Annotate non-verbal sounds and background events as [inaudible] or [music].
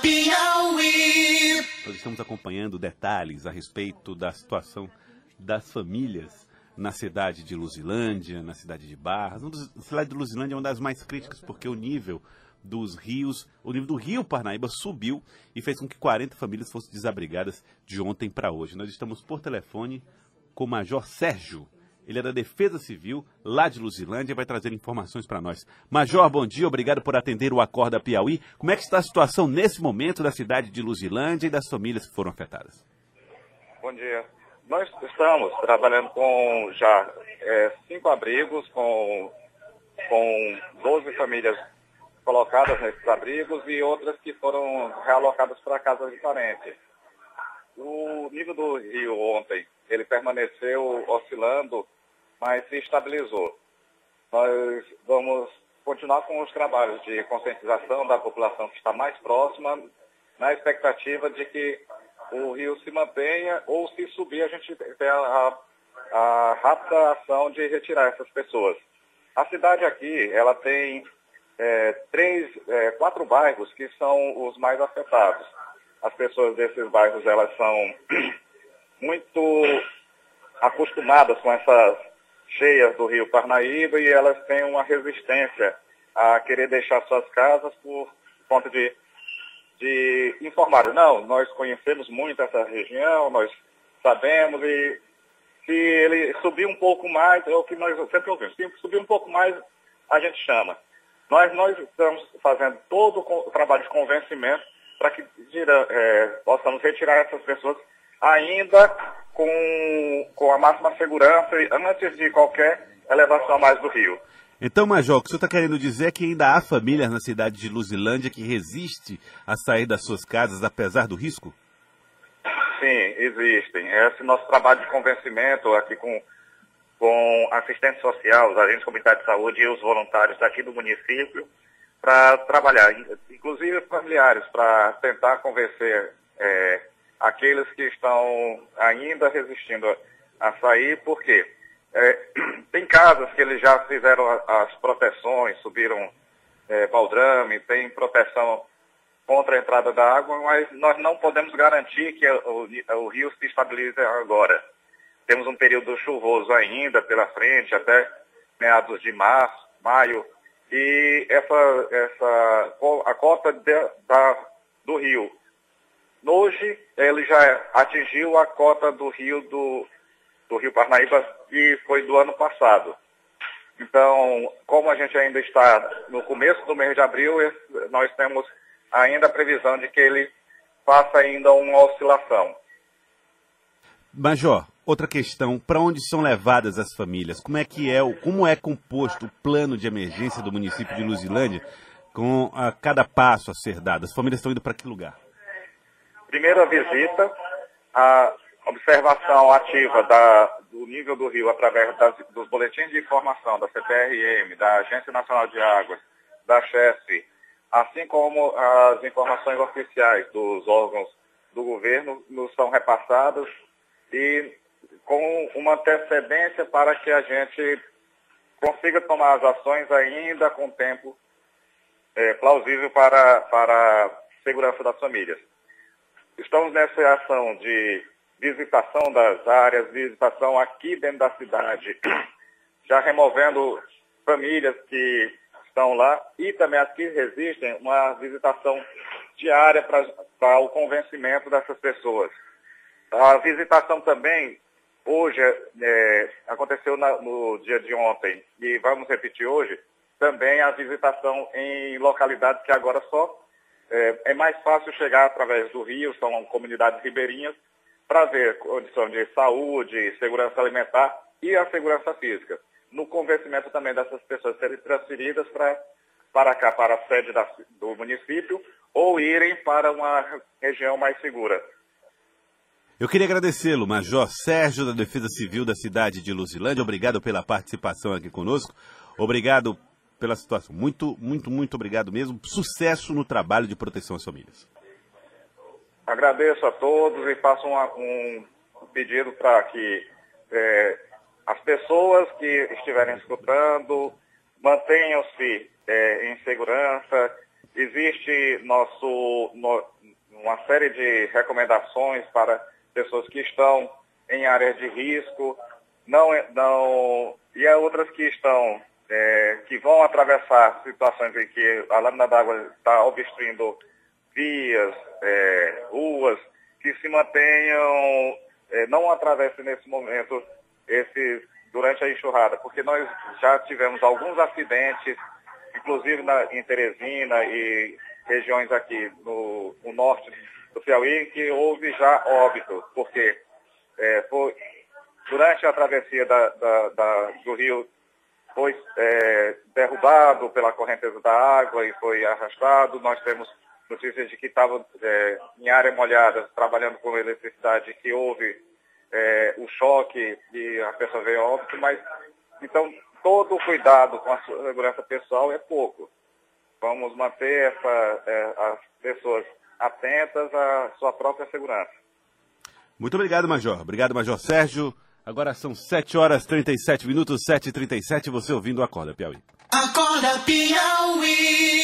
Piauí. Nós estamos acompanhando detalhes a respeito da situação das famílias na cidade de Luzilândia, na cidade de Barras. A cidade de Luzilândia é uma das mais críticas porque o nível dos rios, o nível do rio Parnaíba subiu e fez com que 40 famílias fossem desabrigadas de ontem para hoje. Nós estamos por telefone com o Major Sérgio. Ele é da Defesa Civil, lá de Luzilândia, vai trazer informações para nós. Major, bom dia, obrigado por atender o Acorda Piauí. Como é que está a situação nesse momento da cidade de Luzilândia e das famílias que foram afetadas? Bom dia. Nós estamos trabalhando com já é, cinco abrigos, com, com 12 famílias colocadas nesses abrigos e outras que foram realocadas para casas de parentes. O nível do rio ontem, ele permaneceu oscilando, mas se estabilizou. Nós vamos continuar com os trabalhos de conscientização da população que está mais próxima, na expectativa de que o rio se mantenha ou se subir a gente tem a, a, a rápida ação de retirar essas pessoas. A cidade aqui, ela tem é, três, é, quatro bairros que são os mais afetados. As pessoas desses bairros, elas são [clears throat] muito acostumadas com essas cheias do rio Parnaíba e elas têm uma resistência a querer deixar suas casas por conta de de informar, não, nós conhecemos muito essa região, nós sabemos e se ele subir um pouco mais, é o que nós sempre ouvimos, se subir um pouco mais, a gente chama. Nós, nós estamos fazendo todo o trabalho de convencimento para que é, possamos retirar essas pessoas ainda com, com a máxima segurança antes de qualquer elevação mais do rio. Então, Major, o que o senhor está querendo dizer é que ainda há famílias na cidade de Luzilândia que resistem a sair das suas casas apesar do risco? Sim, existem. Esse nosso trabalho de convencimento aqui com, com assistente social, os agentes comunitários de saúde e os voluntários daqui do município para trabalhar, inclusive familiares, para tentar convencer é, aqueles que estão ainda resistindo a, a sair, por quê? É, [clears throat] tem casas que eles já fizeram as proteções, subiram é, baldrame, tem proteção contra a entrada da água, mas nós não podemos garantir que o, o rio se estabilize agora. Temos um período chuvoso ainda pela frente, até meados de março, maio, e essa, essa a cota de, da, do rio. Hoje, ele já atingiu a cota do rio do, do Rio Parnaíba e foi do ano passado. Então, como a gente ainda está no começo do mês de abril, nós temos ainda a previsão de que ele faça ainda uma oscilação. Major, outra questão, para onde são levadas as famílias? Como é que é, como é composto o plano de emergência do município de Luzilândia com a cada passo a ser dado? As famílias estão indo para que lugar? Primeira visita, a observação ativa da, do nível do rio através das, dos boletins de informação da CPRM, da Agência Nacional de Águas, da CHESF, assim como as informações oficiais dos órgãos do governo nos são repassadas e com uma antecedência para que a gente consiga tomar as ações ainda com tempo é, plausível para, para a segurança das famílias. Estamos nessa ação de visitação das áreas, visitação aqui dentro da cidade, [clears throat] já removendo famílias que estão lá e também as que resistem, uma visitação diária para o convencimento dessas pessoas. A visitação também, hoje, é, aconteceu na, no dia de ontem e vamos repetir hoje, também a visitação em localidades que agora só é, é mais fácil chegar através do rio, são comunidades ribeirinhas, para ver condição de saúde, segurança alimentar e a segurança física. No convencimento também dessas pessoas serem transferidas para, para cá, para a sede da, do município, ou irem para uma região mais segura. Eu queria agradecê-lo, Major Sérgio da Defesa Civil da cidade de Luzilândia. Obrigado pela participação aqui conosco. Obrigado pela situação. Muito, muito, muito obrigado mesmo. Sucesso no trabalho de proteção às famílias. Agradeço a todos e faço uma, um pedido para que é, as pessoas que estiverem escutando mantenham-se é, em segurança, existe nosso, no, uma série de recomendações para pessoas que estão em áreas de risco, não, não, e há outras que estão, é, que vão atravessar situações em que a lâmina d'água está obstruindo vias, é, ruas, que se mantenham, é, não atravessem nesse momento esses, durante a enxurrada, porque nós já tivemos alguns acidentes, inclusive na, em Teresina e regiões aqui no, no norte do Piauí, que houve já óbito, porque é, foi, durante a travessia da, da, da, do rio foi é, derrubado pela correnteza da água e foi arrastado. Nós temos notícias de que estavam é, em área molhada, trabalhando com eletricidade, que houve é, o choque e a pessoa veio a óbito, mas então todo o cuidado com a segurança pessoal é pouco. Vamos manter essa, é, as pessoas atentas à sua própria segurança. Muito obrigado, Major. Obrigado, Major Sérgio. Agora são 7 horas e 37 minutos, 7h37, você ouvindo Acorda Piauí. Acorda Piauí.